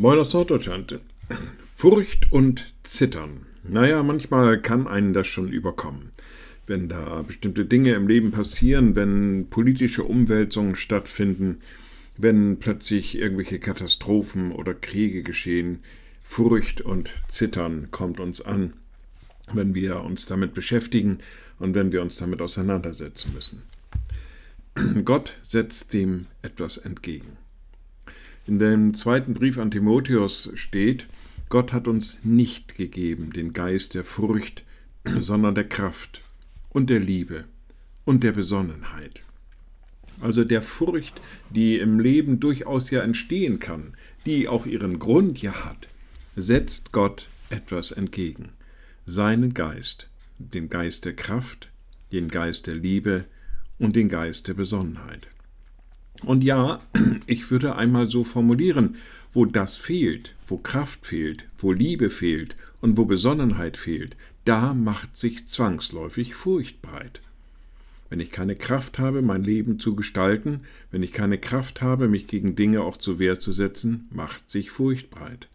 Moin aus Norddeutschland. Furcht und Zittern. Naja, manchmal kann einen das schon überkommen. Wenn da bestimmte Dinge im Leben passieren, wenn politische Umwälzungen stattfinden, wenn plötzlich irgendwelche Katastrophen oder Kriege geschehen, Furcht und Zittern kommt uns an, wenn wir uns damit beschäftigen und wenn wir uns damit auseinandersetzen müssen. Gott setzt dem etwas entgegen. In dem zweiten Brief an Timotheus steht, Gott hat uns nicht gegeben den Geist der Furcht, sondern der Kraft und der Liebe und der Besonnenheit. Also der Furcht, die im Leben durchaus ja entstehen kann, die auch ihren Grund ja hat, setzt Gott etwas entgegen. Seinen Geist, den Geist der Kraft, den Geist der Liebe und den Geist der Besonnenheit. Und ja, ich würde einmal so formulieren, wo das fehlt, wo Kraft fehlt, wo Liebe fehlt und wo Besonnenheit fehlt, da macht sich zwangsläufig Furcht breit. Wenn ich keine Kraft habe, mein Leben zu gestalten, wenn ich keine Kraft habe, mich gegen Dinge auch zur Wehr zu setzen, macht sich Furcht breit.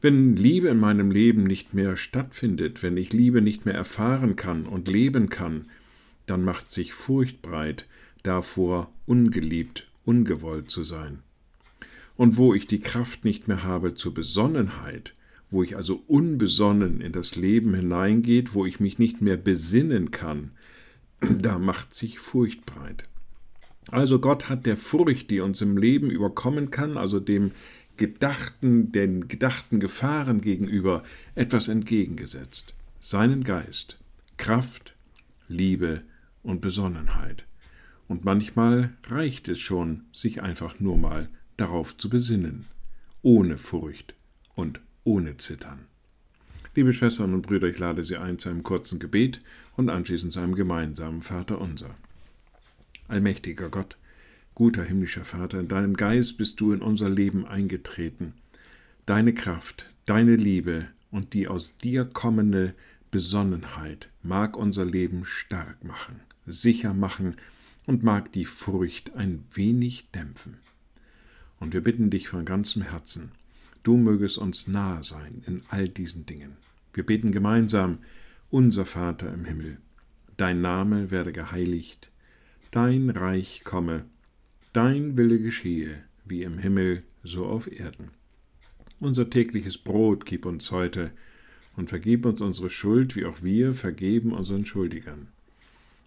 Wenn Liebe in meinem Leben nicht mehr stattfindet, wenn ich Liebe nicht mehr erfahren kann und leben kann, dann macht sich Furcht breit, davor, ungeliebt, ungewollt zu sein. Und wo ich die Kraft nicht mehr habe zur Besonnenheit, wo ich also unbesonnen in das Leben hineingeht, wo ich mich nicht mehr besinnen kann, da macht sich Furcht breit. Also Gott hat der Furcht, die uns im Leben überkommen kann, also dem gedachten, den gedachten Gefahren gegenüber, etwas entgegengesetzt. Seinen Geist, Kraft, Liebe und Besonnenheit. Und manchmal reicht es schon, sich einfach nur mal darauf zu besinnen, ohne Furcht und ohne Zittern. Liebe Schwestern und Brüder, ich lade Sie ein zu einem kurzen Gebet und anschließend zu einem gemeinsamen Vater unser. Allmächtiger Gott, guter himmlischer Vater, in deinem Geist bist du in unser Leben eingetreten. Deine Kraft, deine Liebe und die aus dir kommende Besonnenheit mag unser Leben stark machen, sicher machen und mag die Furcht ein wenig dämpfen. Und wir bitten dich von ganzem Herzen, du mögest uns nahe sein in all diesen Dingen. Wir beten gemeinsam, unser Vater im Himmel, dein Name werde geheiligt, dein Reich komme, dein Wille geschehe, wie im Himmel, so auf Erden. Unser tägliches Brot gib uns heute, und vergib uns unsere Schuld, wie auch wir vergeben unseren Schuldigern